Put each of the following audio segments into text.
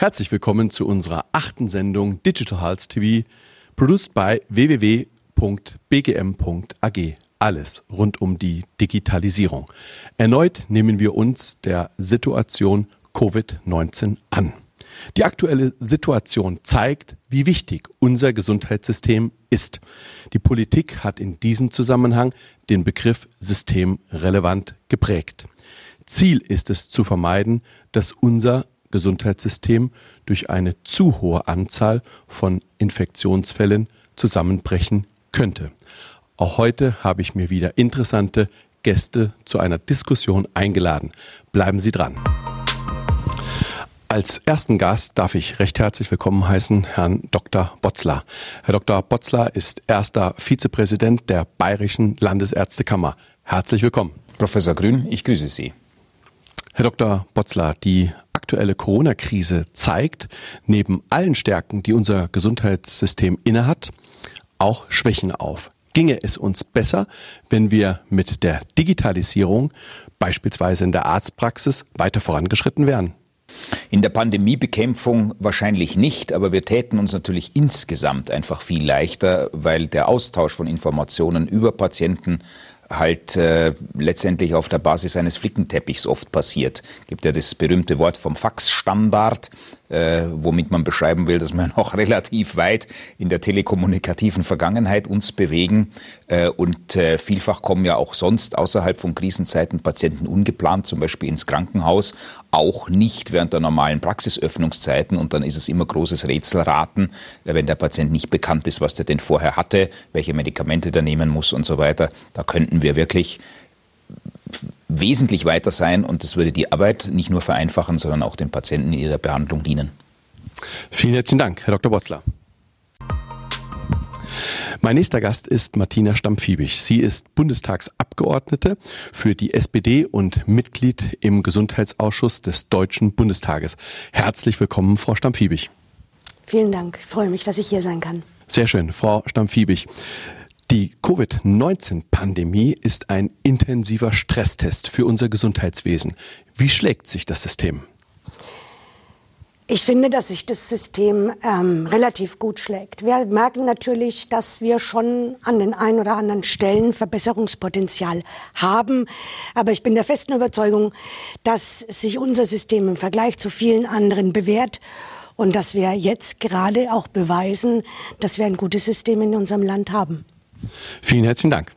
Herzlich willkommen zu unserer achten Sendung Digital Health TV, produced by www.bgm.ag. Alles rund um die Digitalisierung. Erneut nehmen wir uns der Situation Covid-19 an. Die aktuelle Situation zeigt, wie wichtig unser Gesundheitssystem ist. Die Politik hat in diesem Zusammenhang den Begriff systemrelevant geprägt. Ziel ist es zu vermeiden, dass unser Gesundheitssystem durch eine zu hohe Anzahl von Infektionsfällen zusammenbrechen könnte. Auch heute habe ich mir wieder interessante Gäste zu einer Diskussion eingeladen. Bleiben Sie dran. Als ersten Gast darf ich recht herzlich willkommen heißen Herrn Dr. Botzler. Herr Dr. Botzler ist erster Vizepräsident der Bayerischen Landesärztekammer. Herzlich willkommen. Professor Grün, ich grüße Sie. Herr Dr. Botzler, die aktuelle Corona-Krise zeigt, neben allen Stärken, die unser Gesundheitssystem innehat, auch Schwächen auf. Ginge es uns besser, wenn wir mit der Digitalisierung beispielsweise in der Arztpraxis weiter vorangeschritten wären? In der Pandemiebekämpfung wahrscheinlich nicht, aber wir täten uns natürlich insgesamt einfach viel leichter, weil der Austausch von Informationen über Patienten halt äh, letztendlich auf der Basis eines Flickenteppichs oft passiert. Gibt ja das berühmte Wort vom Faxstandard äh, womit man beschreiben will, dass wir noch relativ weit in der telekommunikativen Vergangenheit uns bewegen. Äh, und äh, vielfach kommen ja auch sonst außerhalb von Krisenzeiten Patienten ungeplant, zum Beispiel ins Krankenhaus, auch nicht während der normalen Praxisöffnungszeiten. Und dann ist es immer großes Rätselraten, äh, wenn der Patient nicht bekannt ist, was der denn vorher hatte, welche Medikamente der nehmen muss und so weiter. Da könnten wir wirklich wesentlich weiter sein und das würde die Arbeit nicht nur vereinfachen, sondern auch den Patienten in ihrer Behandlung dienen. Vielen herzlichen Dank, Herr Dr. Botzler. Mein nächster Gast ist Martina Stampfiebig. Sie ist Bundestagsabgeordnete für die SPD und Mitglied im Gesundheitsausschuss des Deutschen Bundestages. Herzlich willkommen, Frau Stampfiebig. Vielen Dank. Ich freue mich, dass ich hier sein kann. Sehr schön, Frau Stampfiebig. Die Covid-19-Pandemie ist ein intensiver Stresstest für unser Gesundheitswesen. Wie schlägt sich das System? Ich finde, dass sich das System ähm, relativ gut schlägt. Wir merken natürlich, dass wir schon an den ein oder anderen Stellen Verbesserungspotenzial haben. Aber ich bin der festen Überzeugung, dass sich unser System im Vergleich zu vielen anderen bewährt und dass wir jetzt gerade auch beweisen, dass wir ein gutes System in unserem Land haben. Vielen herzlichen Dank.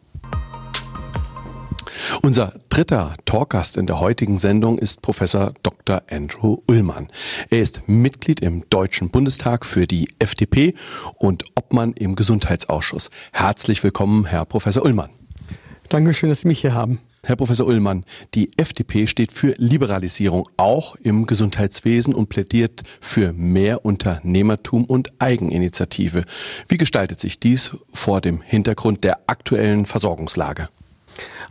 Unser dritter Talkgast in der heutigen Sendung ist Professor Dr. Andrew Ullmann. Er ist Mitglied im Deutschen Bundestag für die FDP und Obmann im Gesundheitsausschuss. Herzlich willkommen, Herr Professor Ullmann. Dankeschön, dass Sie mich hier haben. Herr Professor Ullmann, die FDP steht für Liberalisierung auch im Gesundheitswesen und plädiert für mehr Unternehmertum und Eigeninitiative. Wie gestaltet sich dies vor dem Hintergrund der aktuellen Versorgungslage?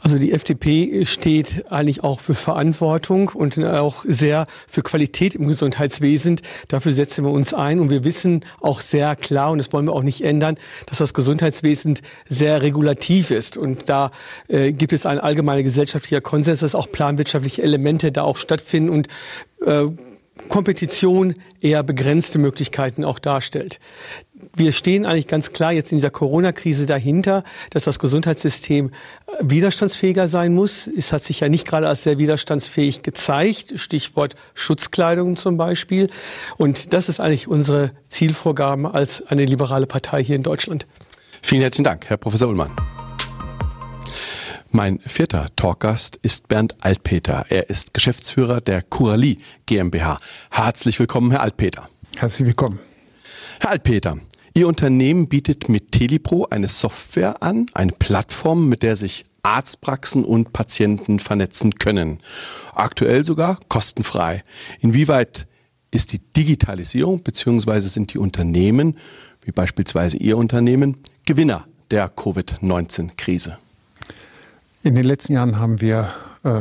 Also die FDP steht eigentlich auch für Verantwortung und auch sehr für Qualität im Gesundheitswesen. Dafür setzen wir uns ein und wir wissen auch sehr klar, und das wollen wir auch nicht ändern, dass das Gesundheitswesen sehr regulativ ist. Und da äh, gibt es ein allgemeiner gesellschaftlicher Konsens, dass auch planwirtschaftliche Elemente da auch stattfinden und äh, Kompetition eher begrenzte Möglichkeiten auch darstellt wir stehen eigentlich ganz klar jetzt in dieser Corona-Krise dahinter, dass das Gesundheitssystem äh, widerstandsfähiger sein muss. Es hat sich ja nicht gerade als sehr widerstandsfähig gezeigt. Stichwort Schutzkleidung zum Beispiel. Und das ist eigentlich unsere Zielvorgabe als eine liberale Partei hier in Deutschland. Vielen herzlichen Dank, Herr Professor Ullmann. Mein vierter Talkgast ist Bernd Altpeter. Er ist Geschäftsführer der Curali GmbH. Herzlich willkommen, Herr Altpeter. Herzlich willkommen. Herr Altpeter, Ihr Unternehmen bietet mit Telipro eine Software an, eine Plattform, mit der sich Arztpraxen und Patienten vernetzen können. Aktuell sogar kostenfrei. Inwieweit ist die Digitalisierung bzw. sind die Unternehmen, wie beispielsweise Ihr Unternehmen, Gewinner der Covid-19-Krise? In den letzten Jahren haben wir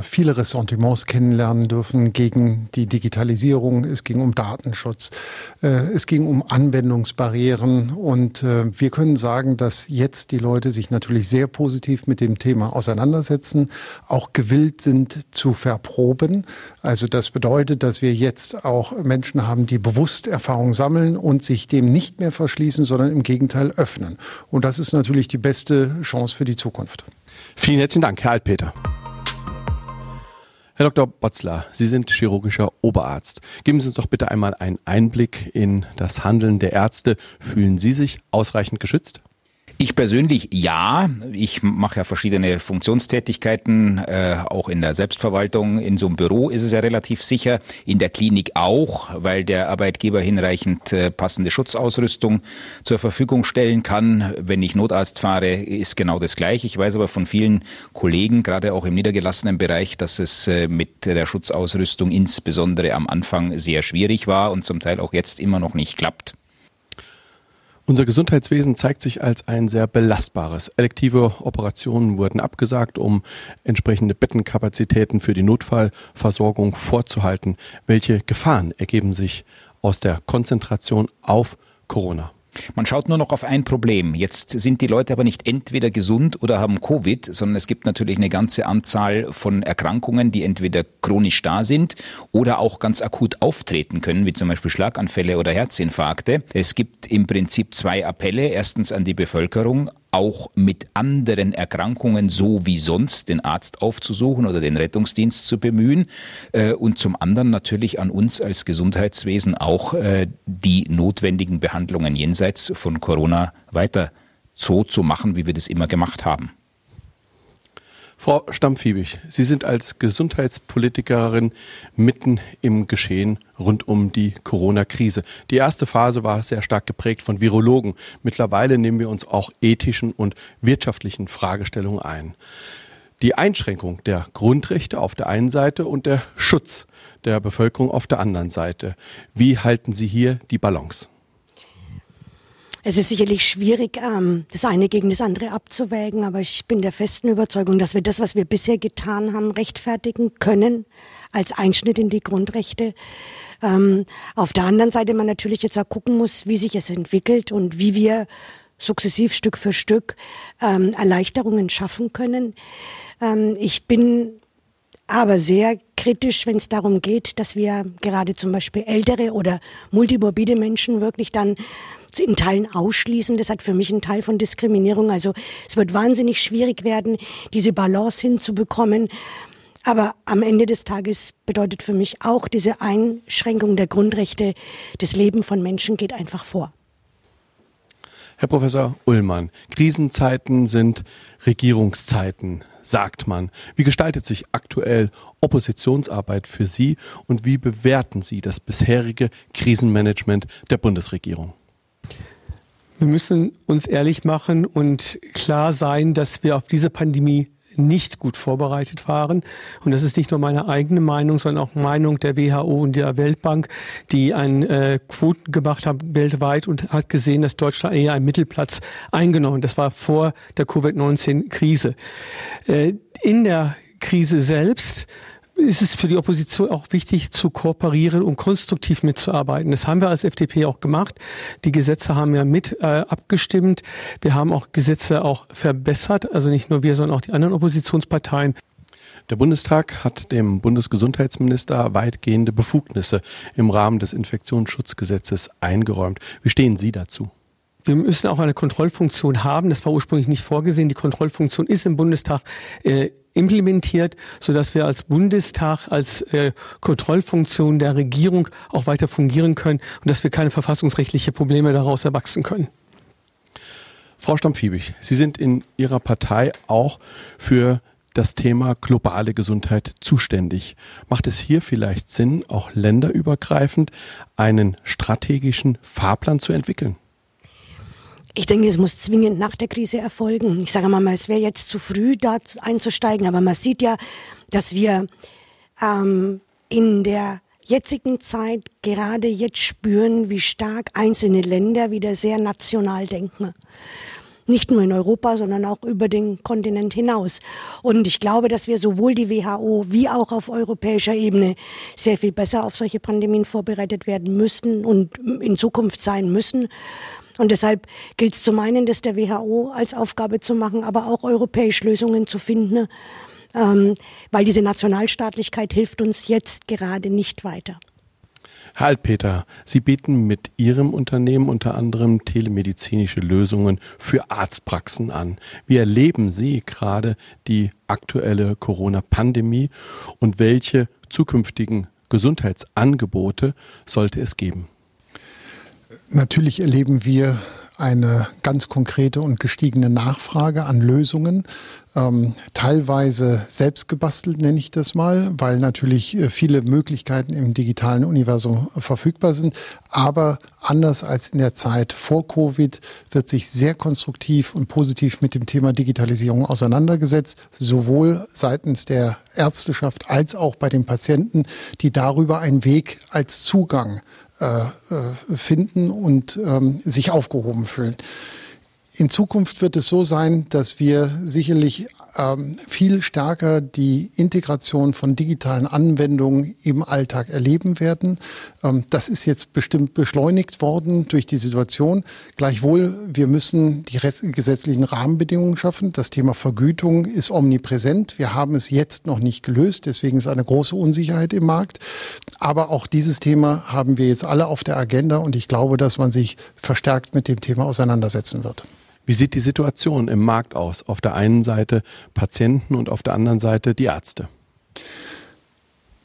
viele Ressentiments kennenlernen dürfen gegen die Digitalisierung. Es ging um Datenschutz. Äh, es ging um Anwendungsbarrieren. Und äh, wir können sagen, dass jetzt die Leute sich natürlich sehr positiv mit dem Thema auseinandersetzen, auch gewillt sind zu verproben. Also das bedeutet, dass wir jetzt auch Menschen haben, die bewusst Erfahrung sammeln und sich dem nicht mehr verschließen, sondern im Gegenteil öffnen. Und das ist natürlich die beste Chance für die Zukunft. Vielen herzlichen Dank, Herr Altpeter. Herr Dr. Botzler, Sie sind chirurgischer Oberarzt. Geben Sie uns doch bitte einmal einen Einblick in das Handeln der Ärzte. Fühlen Sie sich ausreichend geschützt? Ich persönlich ja. Ich mache ja verschiedene Funktionstätigkeiten, äh, auch in der Selbstverwaltung. In so einem Büro ist es ja relativ sicher. In der Klinik auch, weil der Arbeitgeber hinreichend äh, passende Schutzausrüstung zur Verfügung stellen kann. Wenn ich Notarzt fahre, ist genau das gleiche. Ich weiß aber von vielen Kollegen, gerade auch im niedergelassenen Bereich, dass es äh, mit der Schutzausrüstung insbesondere am Anfang sehr schwierig war und zum Teil auch jetzt immer noch nicht klappt. Unser Gesundheitswesen zeigt sich als ein sehr belastbares. Elektive Operationen wurden abgesagt, um entsprechende Bettenkapazitäten für die Notfallversorgung vorzuhalten. Welche Gefahren ergeben sich aus der Konzentration auf Corona? Man schaut nur noch auf ein Problem. Jetzt sind die Leute aber nicht entweder gesund oder haben Covid, sondern es gibt natürlich eine ganze Anzahl von Erkrankungen, die entweder chronisch da sind oder auch ganz akut auftreten können, wie zum Beispiel Schlaganfälle oder Herzinfarkte. Es gibt im Prinzip zwei Appelle. Erstens an die Bevölkerung, auch mit anderen Erkrankungen so wie sonst den Arzt aufzusuchen oder den Rettungsdienst zu bemühen äh, und zum anderen natürlich an uns als Gesundheitswesen auch äh, die notwendigen Behandlungen jenseits von Corona weiter so zu machen, wie wir das immer gemacht haben. Frau Stammfiebig, Sie sind als Gesundheitspolitikerin mitten im Geschehen rund um die Corona-Krise. Die erste Phase war sehr stark geprägt von Virologen. Mittlerweile nehmen wir uns auch ethischen und wirtschaftlichen Fragestellungen ein. Die Einschränkung der Grundrechte auf der einen Seite und der Schutz der Bevölkerung auf der anderen Seite. Wie halten Sie hier die Balance? Es ist sicherlich schwierig, ähm, das eine gegen das andere abzuwägen, aber ich bin der festen Überzeugung, dass wir das, was wir bisher getan haben, rechtfertigen können als Einschnitt in die Grundrechte. Ähm, auf der anderen Seite man natürlich jetzt auch gucken muss, wie sich es entwickelt und wie wir sukzessiv Stück für Stück ähm, Erleichterungen schaffen können. Ich bin aber sehr kritisch, wenn es darum geht, dass wir gerade zum Beispiel ältere oder multimorbide Menschen wirklich dann in Teilen ausschließen. Das hat für mich einen Teil von Diskriminierung. Also es wird wahnsinnig schwierig werden, diese Balance hinzubekommen. Aber am Ende des Tages bedeutet für mich auch diese Einschränkung der Grundrechte, das Leben von Menschen geht einfach vor. Herr Professor Ullmann, Krisenzeiten sind Regierungszeiten, sagt man. Wie gestaltet sich aktuell Oppositionsarbeit für Sie und wie bewerten Sie das bisherige Krisenmanagement der Bundesregierung? Wir müssen uns ehrlich machen und klar sein, dass wir auf diese Pandemie nicht gut vorbereitet waren. Und das ist nicht nur meine eigene Meinung, sondern auch Meinung der WHO und der Weltbank, die ein äh, Quoten gemacht haben weltweit und hat gesehen, dass Deutschland eher einen Mittelplatz eingenommen. Das war vor der Covid-19-Krise. Äh, in der Krise selbst ist es für die Opposition auch wichtig zu kooperieren und konstruktiv mitzuarbeiten. Das haben wir als FDP auch gemacht. Die Gesetze haben ja mit äh, abgestimmt. Wir haben auch Gesetze auch verbessert, also nicht nur wir, sondern auch die anderen Oppositionsparteien. Der Bundestag hat dem Bundesgesundheitsminister weitgehende Befugnisse im Rahmen des Infektionsschutzgesetzes eingeräumt. Wie stehen Sie dazu? Wir müssen auch eine Kontrollfunktion haben. Das war ursprünglich nicht vorgesehen. Die Kontrollfunktion ist im Bundestag äh, implementiert, so dass wir als Bundestag als äh, Kontrollfunktion der Regierung auch weiter fungieren können und dass wir keine verfassungsrechtliche Probleme daraus erwachsen können. Frau Stammfiebig, Sie sind in Ihrer Partei auch für das Thema globale Gesundheit zuständig. Macht es hier vielleicht Sinn, auch länderübergreifend einen strategischen Fahrplan zu entwickeln? Ich denke, es muss zwingend nach der Krise erfolgen. Ich sage mal, es wäre jetzt zu früh, da einzusteigen, aber man sieht ja, dass wir ähm, in der jetzigen Zeit gerade jetzt spüren, wie stark einzelne Länder wieder sehr national denken. Nicht nur in Europa, sondern auch über den Kontinent hinaus. Und ich glaube, dass wir sowohl die WHO wie auch auf europäischer Ebene sehr viel besser auf solche Pandemien vorbereitet werden müssten und in Zukunft sein müssen. Und deshalb gilt es zum einen, das der WHO als Aufgabe zu machen, aber auch europäisch Lösungen zu finden, ähm, weil diese Nationalstaatlichkeit hilft uns jetzt gerade nicht weiter. Herr Altpeter, Sie bieten mit Ihrem Unternehmen unter anderem telemedizinische Lösungen für Arztpraxen an. Wie erleben Sie gerade die aktuelle Corona-Pandemie und welche zukünftigen Gesundheitsangebote sollte es geben? Natürlich erleben wir eine ganz konkrete und gestiegene Nachfrage an Lösungen, ähm, teilweise selbst gebastelt nenne ich das mal, weil natürlich äh, viele Möglichkeiten im digitalen Universum verfügbar sind. Aber anders als in der Zeit vor Covid wird sich sehr konstruktiv und positiv mit dem Thema Digitalisierung auseinandergesetzt, sowohl seitens der Ärzteschaft als auch bei den Patienten, die darüber einen Weg als Zugang finden und ähm, sich aufgehoben fühlen. In Zukunft wird es so sein, dass wir sicherlich ähm, viel stärker die Integration von digitalen Anwendungen im Alltag erleben werden. Ähm, das ist jetzt bestimmt beschleunigt worden durch die Situation. Gleichwohl, wir müssen die gesetzlichen Rahmenbedingungen schaffen. Das Thema Vergütung ist omnipräsent. Wir haben es jetzt noch nicht gelöst. Deswegen ist eine große Unsicherheit im Markt. Aber auch dieses Thema haben wir jetzt alle auf der Agenda und ich glaube, dass man sich verstärkt mit dem Thema auseinandersetzen wird. Wie sieht die Situation im Markt aus? Auf der einen Seite Patienten und auf der anderen Seite die Ärzte.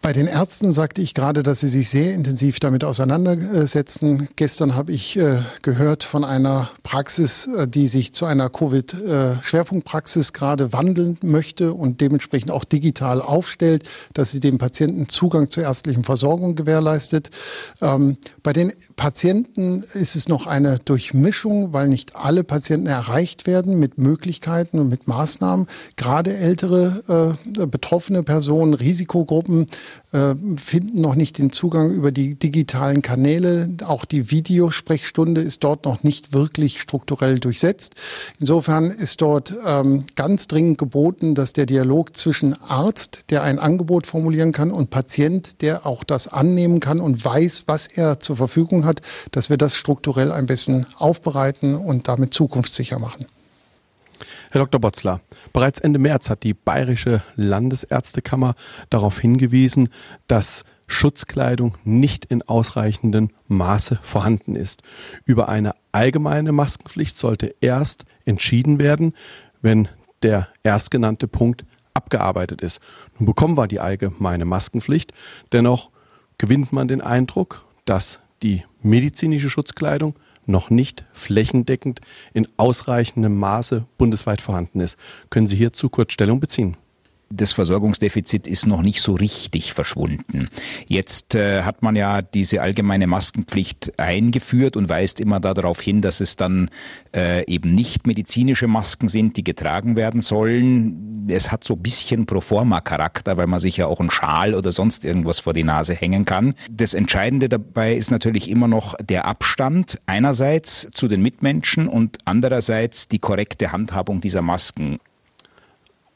Bei den Ärzten sagte ich gerade, dass sie sich sehr intensiv damit auseinandersetzen. Gestern habe ich äh, gehört von einer Praxis, äh, die sich zu einer Covid-Schwerpunktpraxis gerade wandeln möchte und dementsprechend auch digital aufstellt, dass sie dem Patienten Zugang zur ärztlichen Versorgung gewährleistet. Ähm, bei den Patienten ist es noch eine Durchmischung, weil nicht alle Patienten erreicht werden mit Möglichkeiten und mit Maßnahmen. Gerade ältere äh, betroffene Personen, Risikogruppen, finden noch nicht den Zugang über die digitalen Kanäle. Auch die Videosprechstunde ist dort noch nicht wirklich strukturell durchsetzt. Insofern ist dort ähm, ganz dringend geboten, dass der Dialog zwischen Arzt, der ein Angebot formulieren kann, und Patient, der auch das annehmen kann und weiß, was er zur Verfügung hat, dass wir das strukturell ein bisschen aufbereiten und damit zukunftssicher machen. Herr Dr. Botzler, bereits Ende März hat die Bayerische Landesärztekammer darauf hingewiesen, dass Schutzkleidung nicht in ausreichendem Maße vorhanden ist. Über eine allgemeine Maskenpflicht sollte erst entschieden werden, wenn der erstgenannte Punkt abgearbeitet ist. Nun bekommen wir die allgemeine Maskenpflicht, dennoch gewinnt man den Eindruck, dass die medizinische Schutzkleidung noch nicht flächendeckend in ausreichendem Maße bundesweit vorhanden ist. Können Sie hierzu kurz Stellung beziehen? Das Versorgungsdefizit ist noch nicht so richtig verschwunden. Jetzt äh, hat man ja diese allgemeine Maskenpflicht eingeführt und weist immer darauf hin, dass es dann äh, eben nicht medizinische Masken sind, die getragen werden sollen. Es hat so ein bisschen Proforma-Charakter, weil man sich ja auch einen Schal oder sonst irgendwas vor die Nase hängen kann. Das Entscheidende dabei ist natürlich immer noch der Abstand einerseits zu den Mitmenschen und andererseits die korrekte Handhabung dieser Masken.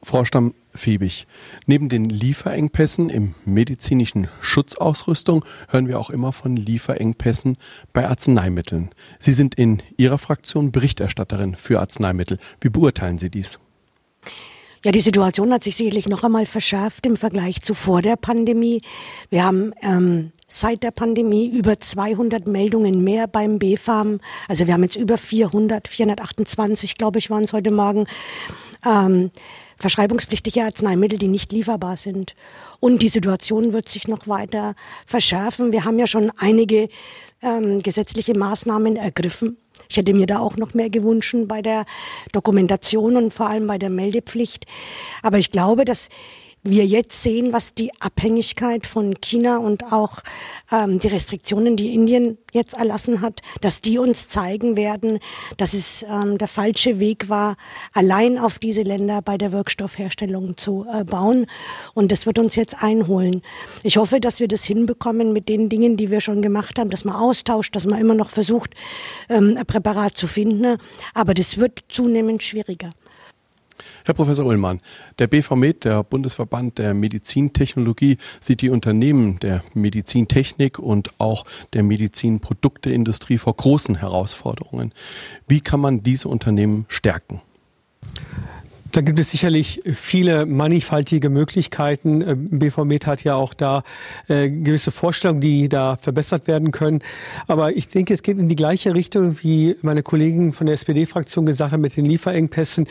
Frau Stamm-Fiebig, neben den Lieferengpässen im medizinischen Schutzausrüstung hören wir auch immer von Lieferengpässen bei Arzneimitteln. Sie sind in Ihrer Fraktion Berichterstatterin für Arzneimittel. Wie beurteilen Sie dies? Ja, die Situation hat sich sicherlich noch einmal verschärft im Vergleich zu vor der Pandemie. Wir haben ähm, seit der Pandemie über 200 Meldungen mehr beim BfArM. Also wir haben jetzt über 400, 428, glaube ich, waren es heute Morgen. Ähm, verschreibungspflichtige Arzneimittel, die nicht lieferbar sind. Und die Situation wird sich noch weiter verschärfen. Wir haben ja schon einige ähm, gesetzliche Maßnahmen ergriffen. Ich hätte mir da auch noch mehr gewünscht bei der Dokumentation und vor allem bei der Meldepflicht. Aber ich glaube, dass wir jetzt sehen, was die Abhängigkeit von China und auch ähm, die Restriktionen, die Indien jetzt erlassen hat, dass die uns zeigen werden, dass es ähm, der falsche Weg war, allein auf diese Länder bei der Wirkstoffherstellung zu äh, bauen. Und das wird uns jetzt einholen. Ich hoffe, dass wir das hinbekommen mit den Dingen, die wir schon gemacht haben, dass man austauscht, dass man immer noch versucht, ähm, ein Präparat zu finden. Aber das wird zunehmend schwieriger. Herr Professor Ullmann, der BVMed, der Bundesverband der Medizintechnologie, sieht die Unternehmen der Medizintechnik und auch der Medizinprodukteindustrie vor großen Herausforderungen. Wie kann man diese Unternehmen stärken? Da gibt es sicherlich viele mannigfaltige Möglichkeiten. Äh, BVMed hat ja auch da äh, gewisse Vorstellungen, die da verbessert werden können. Aber ich denke, es geht in die gleiche Richtung, wie meine Kollegen von der SPD-Fraktion gesagt haben, mit den Lieferengpässen.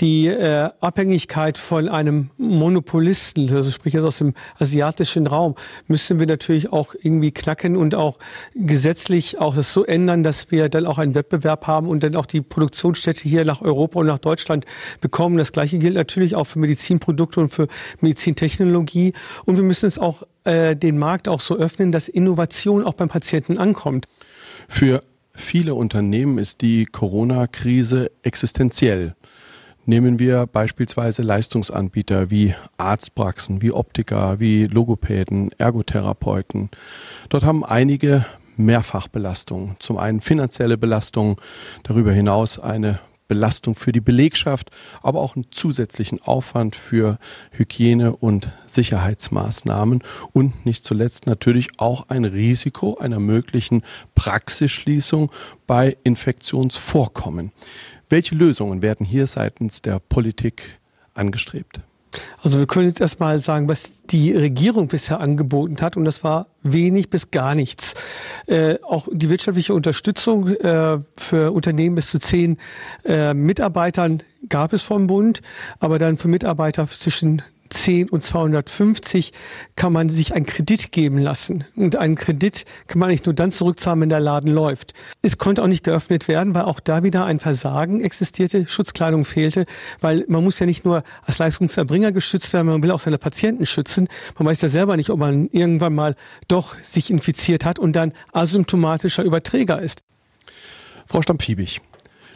Die äh, Abhängigkeit von einem Monopolisten, also sprich jetzt aus dem asiatischen Raum, müssen wir natürlich auch irgendwie knacken und auch gesetzlich auch das so ändern, dass wir dann auch einen Wettbewerb haben und dann auch die Produktionsstätte hier nach Europa und nach Deutschland bekommen das Gleiche gilt natürlich auch für Medizinprodukte und für Medizintechnologie. Und wir müssen es auch äh, den Markt auch so öffnen, dass Innovation auch beim Patienten ankommt. Für viele Unternehmen ist die Corona-Krise existenziell. Nehmen wir beispielsweise Leistungsanbieter wie Arztpraxen, wie Optiker, wie Logopäden, Ergotherapeuten. Dort haben einige Mehrfachbelastungen. Zum einen finanzielle Belastungen, darüber hinaus eine Belastung für die Belegschaft, aber auch einen zusätzlichen Aufwand für Hygiene- und Sicherheitsmaßnahmen und nicht zuletzt natürlich auch ein Risiko einer möglichen Praxisschließung bei Infektionsvorkommen. Welche Lösungen werden hier seitens der Politik angestrebt? Also wir können jetzt erstmal sagen, was die Regierung bisher angeboten hat und das war wenig bis gar nichts. Äh, auch die wirtschaftliche Unterstützung äh, für Unternehmen bis zu zehn äh, Mitarbeitern gab es vom Bund, aber dann für Mitarbeiter zwischen 10 und 250 kann man sich einen Kredit geben lassen. Und einen Kredit kann man nicht nur dann zurückzahlen, wenn der Laden läuft. Es konnte auch nicht geöffnet werden, weil auch da wieder ein Versagen existierte, Schutzkleidung fehlte, weil man muss ja nicht nur als Leistungserbringer geschützt werden, man will auch seine Patienten schützen. Man weiß ja selber nicht, ob man irgendwann mal doch sich infiziert hat und dann asymptomatischer Überträger ist. Frau Stampfiebig,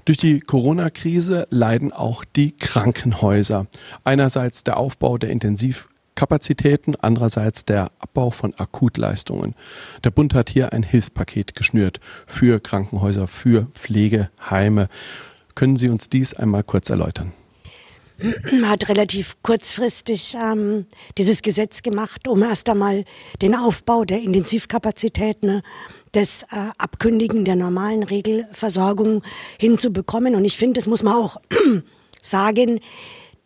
durch die Corona-Krise leiden auch die Krankenhäuser. Einerseits der Aufbau der Intensivkapazitäten, andererseits der Abbau von Akutleistungen. Der Bund hat hier ein Hilfspaket geschnürt für Krankenhäuser, für Pflegeheime. Können Sie uns dies einmal kurz erläutern? Hat relativ kurzfristig ähm, dieses Gesetz gemacht, um erst einmal den Aufbau der Intensivkapazitäten das äh, Abkündigen der normalen Regelversorgung hinzubekommen. Und ich finde, das muss man auch sagen,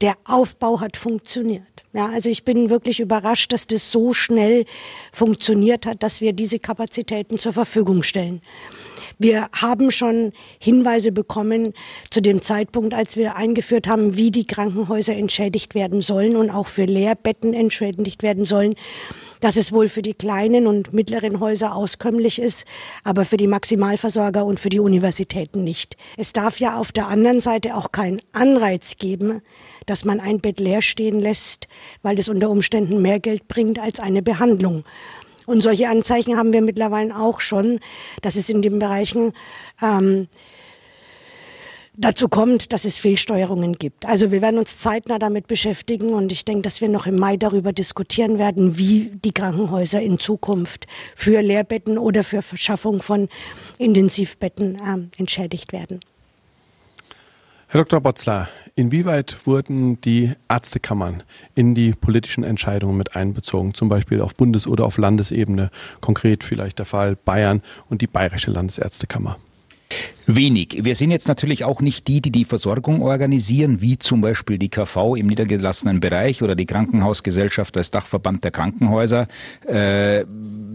der Aufbau hat funktioniert. Ja, also ich bin wirklich überrascht, dass das so schnell funktioniert hat, dass wir diese Kapazitäten zur Verfügung stellen. Wir haben schon Hinweise bekommen zu dem Zeitpunkt, als wir eingeführt haben, wie die Krankenhäuser entschädigt werden sollen und auch für Lehrbetten entschädigt werden sollen dass es wohl für die kleinen und mittleren Häuser auskömmlich ist, aber für die Maximalversorger und für die Universitäten nicht. Es darf ja auf der anderen Seite auch keinen Anreiz geben, dass man ein Bett leer stehen lässt, weil es unter Umständen mehr Geld bringt als eine Behandlung. Und solche Anzeichen haben wir mittlerweile auch schon, dass es in den Bereichen ähm, dazu kommt, dass es Fehlsteuerungen gibt. Also wir werden uns zeitnah damit beschäftigen und ich denke, dass wir noch im Mai darüber diskutieren werden, wie die Krankenhäuser in Zukunft für Lehrbetten oder für Verschaffung von Intensivbetten äh, entschädigt werden. Herr Dr. Botzler, inwieweit wurden die Ärztekammern in die politischen Entscheidungen mit einbezogen, zum Beispiel auf Bundes- oder auf Landesebene, konkret vielleicht der Fall Bayern und die Bayerische Landesärztekammer? Wenig. Wir sind jetzt natürlich auch nicht die, die die Versorgung organisieren, wie zum Beispiel die KV im niedergelassenen Bereich oder die Krankenhausgesellschaft als Dachverband der Krankenhäuser. Äh,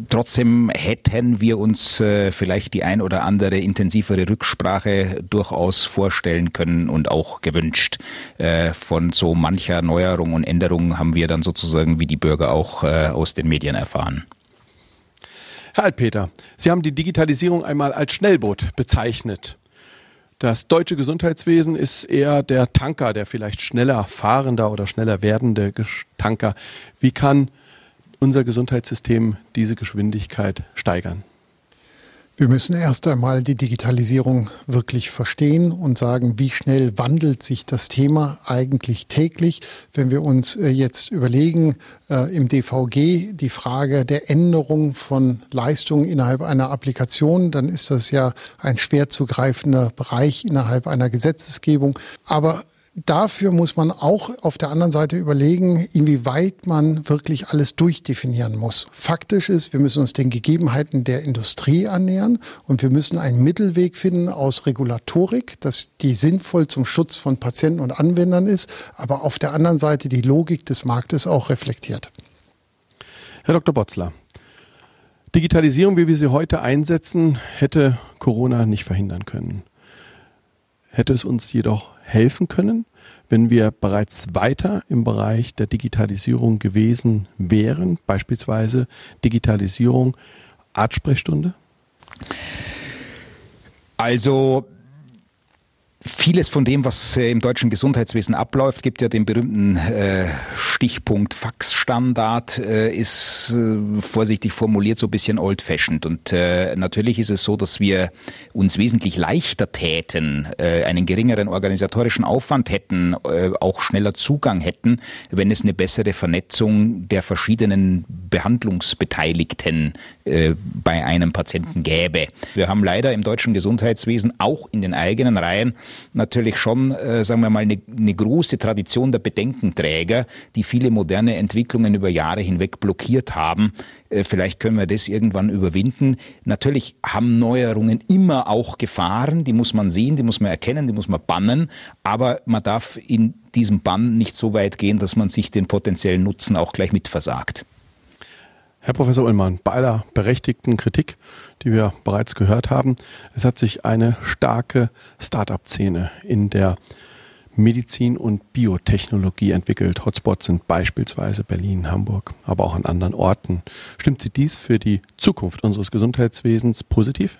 trotzdem hätten wir uns äh, vielleicht die ein oder andere intensivere Rücksprache durchaus vorstellen können und auch gewünscht. Äh, von so mancher Neuerung und Änderung haben wir dann sozusagen wie die Bürger auch äh, aus den Medien erfahren. Herr Altpeter, Sie haben die Digitalisierung einmal als Schnellboot bezeichnet. Das deutsche Gesundheitswesen ist eher der Tanker, der vielleicht schneller fahrender oder schneller werdende Tanker. Wie kann unser Gesundheitssystem diese Geschwindigkeit steigern? Wir müssen erst einmal die Digitalisierung wirklich verstehen und sagen, wie schnell wandelt sich das Thema eigentlich täglich. Wenn wir uns äh, jetzt überlegen, äh, im DVG die Frage der Änderung von Leistungen innerhalb einer Applikation, dann ist das ja ein schwer zugreifender Bereich innerhalb einer Gesetzesgebung. Aber dafür muss man auch auf der anderen Seite überlegen, inwieweit man wirklich alles durchdefinieren muss. Faktisch ist, wir müssen uns den Gegebenheiten der Industrie annähern und wir müssen einen Mittelweg finden aus Regulatorik, dass die sinnvoll zum Schutz von Patienten und Anwendern ist, aber auf der anderen Seite die Logik des Marktes auch reflektiert. Herr Dr. Botzler, Digitalisierung, wie wir sie heute einsetzen, hätte Corona nicht verhindern können. Hätte es uns jedoch helfen können, wenn wir bereits weiter im Bereich der Digitalisierung gewesen wären, beispielsweise Digitalisierung Artsprechstunde? Also Vieles von dem, was äh, im deutschen Gesundheitswesen abläuft, gibt ja den berühmten äh, Stichpunkt Faxstandard, äh, ist äh, vorsichtig formuliert so ein bisschen old-fashioned. Und natürlich ist es so, dass wir uns wesentlich leichter täten, einen geringeren organisatorischen Aufwand hätten, auch schneller Zugang hätten, wenn es eine bessere Vernetzung der verschiedenen Behandlungsbeteiligten bei einem Patienten gäbe. Wir haben leider im deutschen Gesundheitswesen auch in den eigenen Reihen natürlich schon, äh, sagen wir mal, eine, eine große Tradition der Bedenkenträger, die viele moderne Entwicklungen über Jahre hinweg blockiert haben. Äh, vielleicht können wir das irgendwann überwinden. Natürlich haben Neuerungen immer auch Gefahren, die muss man sehen, die muss man erkennen, die muss man bannen, aber man darf in diesem Bann nicht so weit gehen, dass man sich den potenziellen Nutzen auch gleich mitversagt. Herr Professor Ullmann, bei aller berechtigten Kritik, die wir bereits gehört haben, es hat sich eine starke Start-up-Szene in der Medizin und Biotechnologie entwickelt. Hotspots sind beispielsweise Berlin, Hamburg, aber auch an anderen Orten. Stimmt Sie dies für die Zukunft unseres Gesundheitswesens positiv?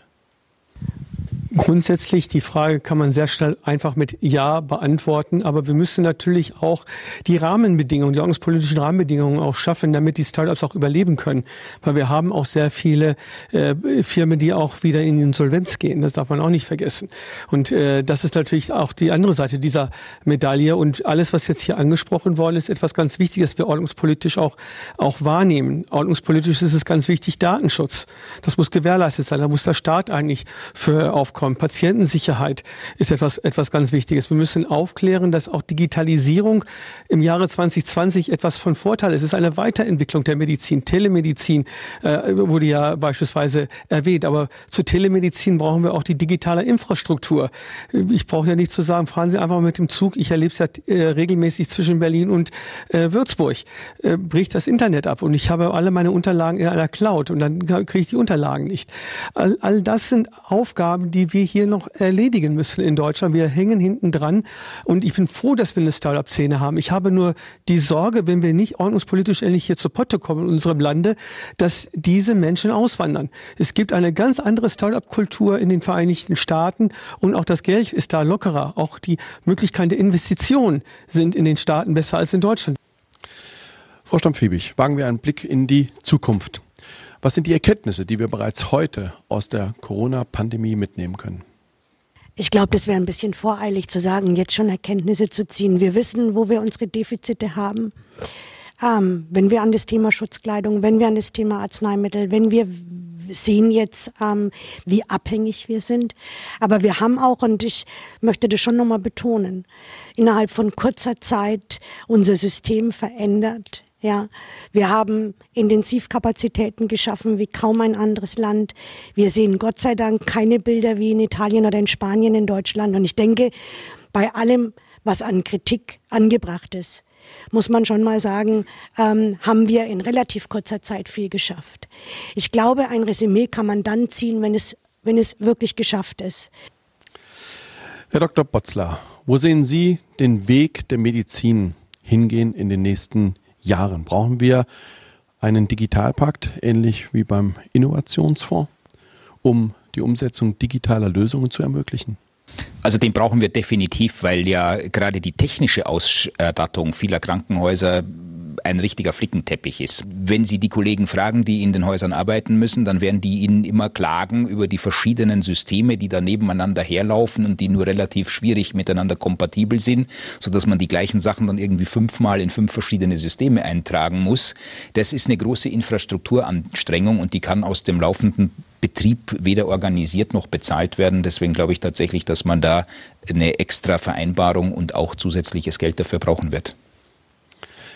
Grundsätzlich die Frage kann man sehr schnell einfach mit Ja beantworten, aber wir müssen natürlich auch die Rahmenbedingungen, die ordnungspolitischen Rahmenbedingungen auch schaffen, damit die Startups auch überleben können. Weil wir haben auch sehr viele äh, Firmen, die auch wieder in Insolvenz gehen. Das darf man auch nicht vergessen. Und äh, das ist natürlich auch die andere Seite dieser Medaille. Und alles, was jetzt hier angesprochen worden ist, etwas ganz Wichtiges, wir ordnungspolitisch auch, auch wahrnehmen. Ordnungspolitisch ist es ganz wichtig, Datenschutz. Das muss gewährleistet sein. Da muss der Staat eigentlich für aufkommen kommt. Patientensicherheit ist etwas, etwas ganz Wichtiges. Wir müssen aufklären, dass auch Digitalisierung im Jahre 2020 etwas von Vorteil ist. Es ist eine Weiterentwicklung der Medizin. Telemedizin äh, wurde ja beispielsweise erwähnt. Aber zur Telemedizin brauchen wir auch die digitale Infrastruktur. Ich brauche ja nicht zu sagen, fahren Sie einfach mit dem Zug. Ich erlebe es ja äh, regelmäßig zwischen Berlin und äh, Würzburg. Äh, bricht das Internet ab und ich habe alle meine Unterlagen in einer Cloud und dann kriege ich die Unterlagen nicht. All, all das sind Aufgaben, die wir hier noch erledigen müssen in Deutschland. Wir hängen hinten dran und ich bin froh, dass wir eine Start-up-Szene haben. Ich habe nur die Sorge, wenn wir nicht ordnungspolitisch endlich hier zu Potte kommen in unserem Lande, dass diese Menschen auswandern. Es gibt eine ganz andere Start-up-Kultur in den Vereinigten Staaten und auch das Geld ist da lockerer. Auch die Möglichkeiten der Investition sind in den Staaten besser als in Deutschland. Frau Stampfebig, wagen wir einen Blick in die Zukunft. Was sind die Erkenntnisse, die wir bereits heute aus der Corona-Pandemie mitnehmen können? Ich glaube, das wäre ein bisschen voreilig zu sagen, jetzt schon Erkenntnisse zu ziehen. Wir wissen, wo wir unsere Defizite haben. Ähm, wenn wir an das Thema Schutzkleidung, wenn wir an das Thema Arzneimittel, wenn wir sehen jetzt, ähm, wie abhängig wir sind. Aber wir haben auch, und ich möchte das schon nochmal betonen, innerhalb von kurzer Zeit unser System verändert ja, wir haben Intensivkapazitäten geschaffen wie kaum ein anderes Land. Wir sehen Gott sei Dank keine Bilder wie in Italien oder in Spanien, in Deutschland. Und ich denke, bei allem, was an Kritik angebracht ist, muss man schon mal sagen, ähm, haben wir in relativ kurzer Zeit viel geschafft. Ich glaube, ein Resümee kann man dann ziehen, wenn es, wenn es wirklich geschafft ist. Herr Dr. Botzler, wo sehen Sie den Weg der Medizin hingehen in den nächsten Jahren? Brauchen wir einen Digitalpakt, ähnlich wie beim Innovationsfonds, um die Umsetzung digitaler Lösungen zu ermöglichen? Also den brauchen wir definitiv, weil ja gerade die technische Ausstattung vieler Krankenhäuser ein richtiger Flickenteppich ist. Wenn Sie die Kollegen fragen, die in den Häusern arbeiten müssen, dann werden die Ihnen immer klagen über die verschiedenen Systeme, die da nebeneinander herlaufen und die nur relativ schwierig miteinander kompatibel sind, sodass man die gleichen Sachen dann irgendwie fünfmal in fünf verschiedene Systeme eintragen muss. Das ist eine große Infrastrukturanstrengung und die kann aus dem laufenden Betrieb weder organisiert noch bezahlt werden. Deswegen glaube ich tatsächlich, dass man da eine extra Vereinbarung und auch zusätzliches Geld dafür brauchen wird.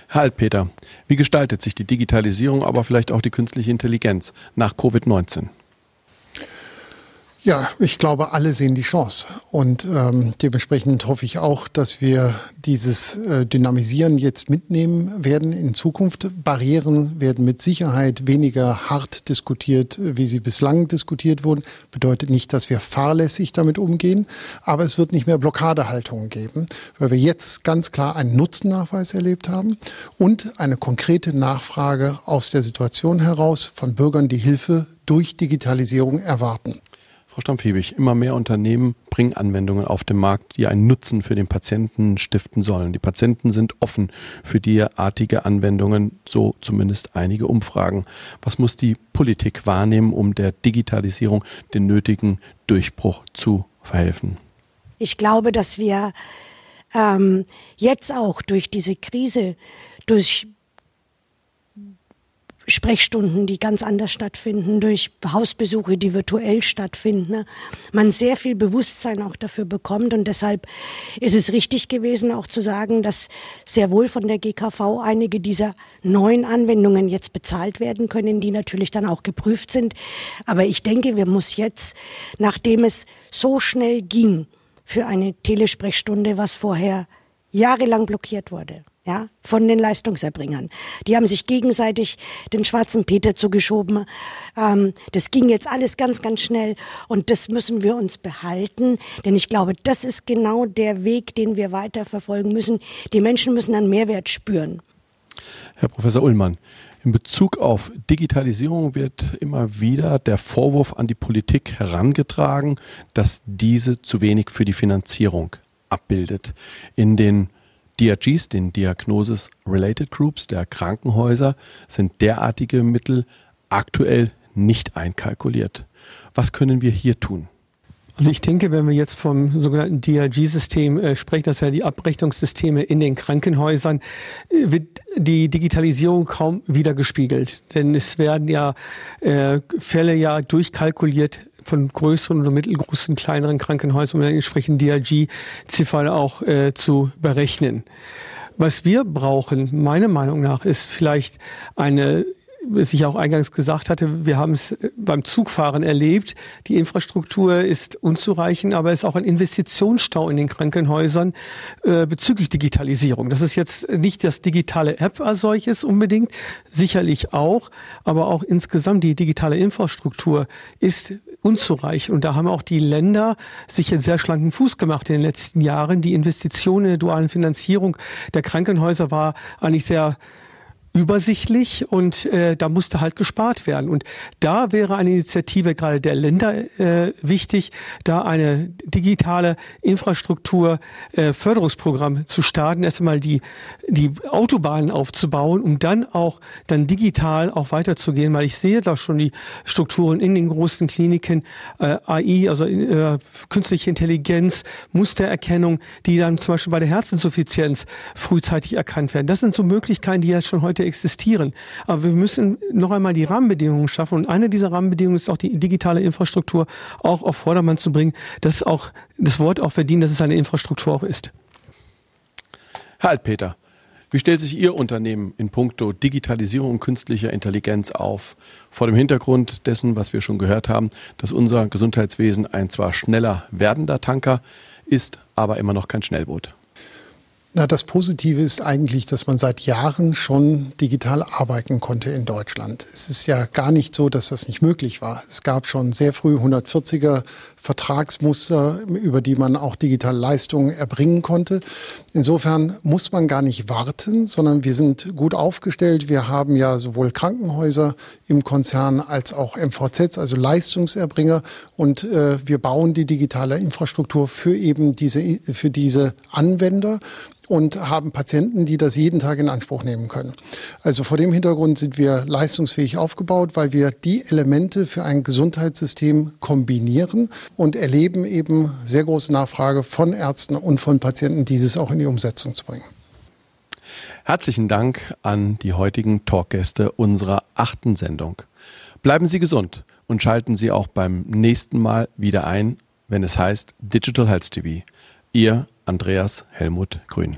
Halt, Peter, wie gestaltet sich die Digitalisierung, aber vielleicht auch die künstliche Intelligenz nach Covid-19? Ja, ich glaube, alle sehen die Chance. Und ähm, dementsprechend hoffe ich auch, dass wir dieses äh, Dynamisieren jetzt mitnehmen werden in Zukunft. Barrieren werden mit Sicherheit weniger hart diskutiert, wie sie bislang diskutiert wurden. Bedeutet nicht, dass wir fahrlässig damit umgehen, aber es wird nicht mehr Blockadehaltungen geben, weil wir jetzt ganz klar einen Nutzennachweis erlebt haben und eine konkrete Nachfrage aus der Situation heraus von Bürgern, die Hilfe durch Digitalisierung erwarten. Frau Stampfebig, immer mehr Unternehmen bringen Anwendungen auf den Markt, die einen Nutzen für den Patienten stiften sollen. Die Patienten sind offen für derartige Anwendungen, so zumindest einige Umfragen. Was muss die Politik wahrnehmen, um der Digitalisierung den nötigen Durchbruch zu verhelfen? Ich glaube, dass wir ähm, jetzt auch durch diese Krise, durch Sprechstunden, die ganz anders stattfinden, durch Hausbesuche, die virtuell stattfinden, ne? man sehr viel Bewusstsein auch dafür bekommt. Und deshalb ist es richtig gewesen, auch zu sagen, dass sehr wohl von der GKV einige dieser neuen Anwendungen jetzt bezahlt werden können, die natürlich dann auch geprüft sind. Aber ich denke, wir muss jetzt, nachdem es so schnell ging für eine Telesprechstunde, was vorher jahrelang blockiert wurde, ja, von den Leistungserbringern. Die haben sich gegenseitig den schwarzen Peter zugeschoben. Ähm, das ging jetzt alles ganz, ganz schnell und das müssen wir uns behalten, denn ich glaube, das ist genau der Weg, den wir weiter verfolgen müssen. Die Menschen müssen einen Mehrwert spüren. Herr Professor Ullmann, in Bezug auf Digitalisierung wird immer wieder der Vorwurf an die Politik herangetragen, dass diese zu wenig für die Finanzierung abbildet. In den DRGs, den Diagnosis Related Groups der Krankenhäuser, sind derartige Mittel aktuell nicht einkalkuliert. Was können wir hier tun? Also ich denke, wenn wir jetzt vom sogenannten DRG-System äh, sprechen, das ja die Abrechnungssysteme in den Krankenhäusern, äh, wird die Digitalisierung kaum wiedergespiegelt. Denn es werden ja äh, Fälle ja durchkalkuliert von größeren oder mittelgroßen, kleineren Krankenhäusern, um dann entsprechend DRG-Ziffern auch äh, zu berechnen. Was wir brauchen, meiner Meinung nach, ist vielleicht eine was ich auch eingangs gesagt hatte, wir haben es äh, beim Zugfahren erlebt. Die Infrastruktur ist unzureichend, aber es ist auch ein Investitionsstau in den Krankenhäusern äh, bezüglich Digitalisierung. Das ist jetzt nicht das digitale App als solches unbedingt, sicherlich auch, aber auch insgesamt die digitale Infrastruktur ist unzureichend. Und da haben auch die Länder sich einen sehr schlanken Fuß gemacht in den letzten Jahren. Die Investitionen in der dualen Finanzierung der Krankenhäuser war eigentlich sehr übersichtlich und äh, da musste halt gespart werden. Und da wäre eine Initiative gerade der Länder äh, wichtig, da eine digitale Infrastruktur äh, Förderungsprogramm zu starten, erst einmal die, die Autobahnen aufzubauen, um dann auch dann digital auch weiterzugehen, weil ich sehe da schon die Strukturen in den großen Kliniken, äh, AI, also äh, künstliche Intelligenz, Mustererkennung, die dann zum Beispiel bei der Herzinsuffizienz frühzeitig erkannt werden. Das sind so Möglichkeiten, die ja schon heute existieren. Aber wir müssen noch einmal die Rahmenbedingungen schaffen. Und eine dieser Rahmenbedingungen ist auch die digitale Infrastruktur auch auf Vordermann zu bringen, dass auch das Wort auch verdient, dass es eine Infrastruktur auch ist. Halt, Peter. Wie stellt sich Ihr Unternehmen in puncto Digitalisierung und künstlicher Intelligenz auf? Vor dem Hintergrund dessen, was wir schon gehört haben, dass unser Gesundheitswesen ein zwar schneller werdender Tanker ist, aber immer noch kein Schnellboot. Na, das Positive ist eigentlich, dass man seit Jahren schon digital arbeiten konnte in Deutschland. Es ist ja gar nicht so, dass das nicht möglich war. Es gab schon sehr früh 140er Vertragsmuster, über die man auch digitale Leistungen erbringen konnte. Insofern muss man gar nicht warten, sondern wir sind gut aufgestellt. Wir haben ja sowohl Krankenhäuser im Konzern als auch MVZs, also Leistungserbringer. Und äh, wir bauen die digitale Infrastruktur für eben diese, für diese Anwender und haben Patienten, die das jeden Tag in Anspruch nehmen können. Also vor dem Hintergrund sind wir leistungsfähig aufgebaut, weil wir die Elemente für ein Gesundheitssystem kombinieren und erleben eben sehr große Nachfrage von Ärzten und von Patienten, dieses auch in die Umsetzung zu bringen. Herzlichen Dank an die heutigen Talkgäste unserer achten Sendung. Bleiben Sie gesund und schalten Sie auch beim nächsten Mal wieder ein, wenn es heißt Digital Health TV. Ihr Andreas Helmut Grün.